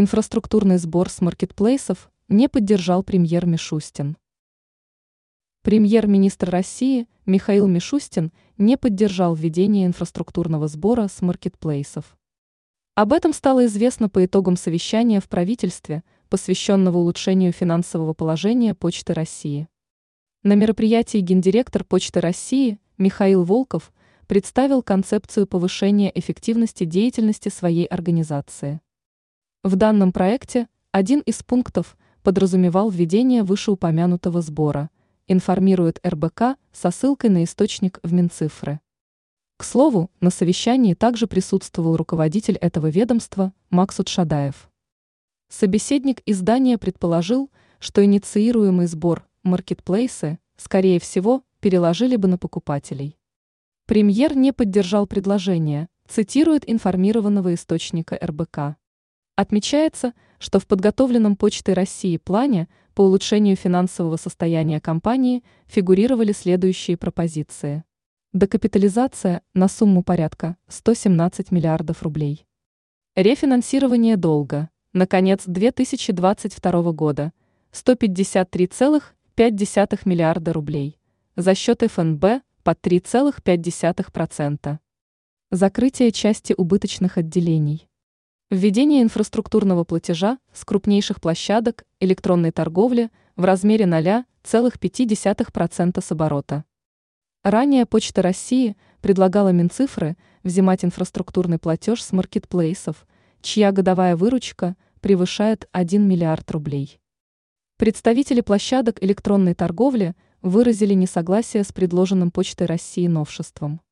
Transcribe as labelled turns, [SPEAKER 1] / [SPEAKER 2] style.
[SPEAKER 1] Инфраструктурный сбор с маркетплейсов не поддержал премьер Мишустин. Премьер-министр России Михаил Мишустин не поддержал введение инфраструктурного сбора с маркетплейсов. Об этом стало известно по итогам совещания в правительстве, посвященного улучшению финансового положения Почты России. На мероприятии гендиректор Почты России Михаил Волков представил концепцию повышения эффективности деятельности своей организации. В данном проекте один из пунктов подразумевал введение вышеупомянутого сбора, информирует РБК со ссылкой на источник в Минцифры. К слову, на совещании также присутствовал руководитель этого ведомства Максут Шадаев. Собеседник издания предположил, что инициируемый сбор маркетплейсы, скорее всего, переложили бы на покупателей. Премьер не поддержал предложение, цитирует информированного источника РБК. Отмечается, что в подготовленном Почтой России плане по улучшению финансового состояния компании фигурировали следующие пропозиции. Докапитализация на сумму порядка 117 миллиардов рублей. Рефинансирование долга на конец 2022 года 153,5 миллиарда рублей за счет ФНБ под 3,5%. Закрытие части убыточных отделений. Введение инфраструктурного платежа с крупнейших площадок электронной торговли в размере 0,5% с оборота. Ранее Почта России предлагала Минцифры взимать инфраструктурный платеж с маркетплейсов, чья годовая выручка превышает 1 миллиард рублей. Представители площадок электронной торговли выразили несогласие с предложенным Почтой России новшеством.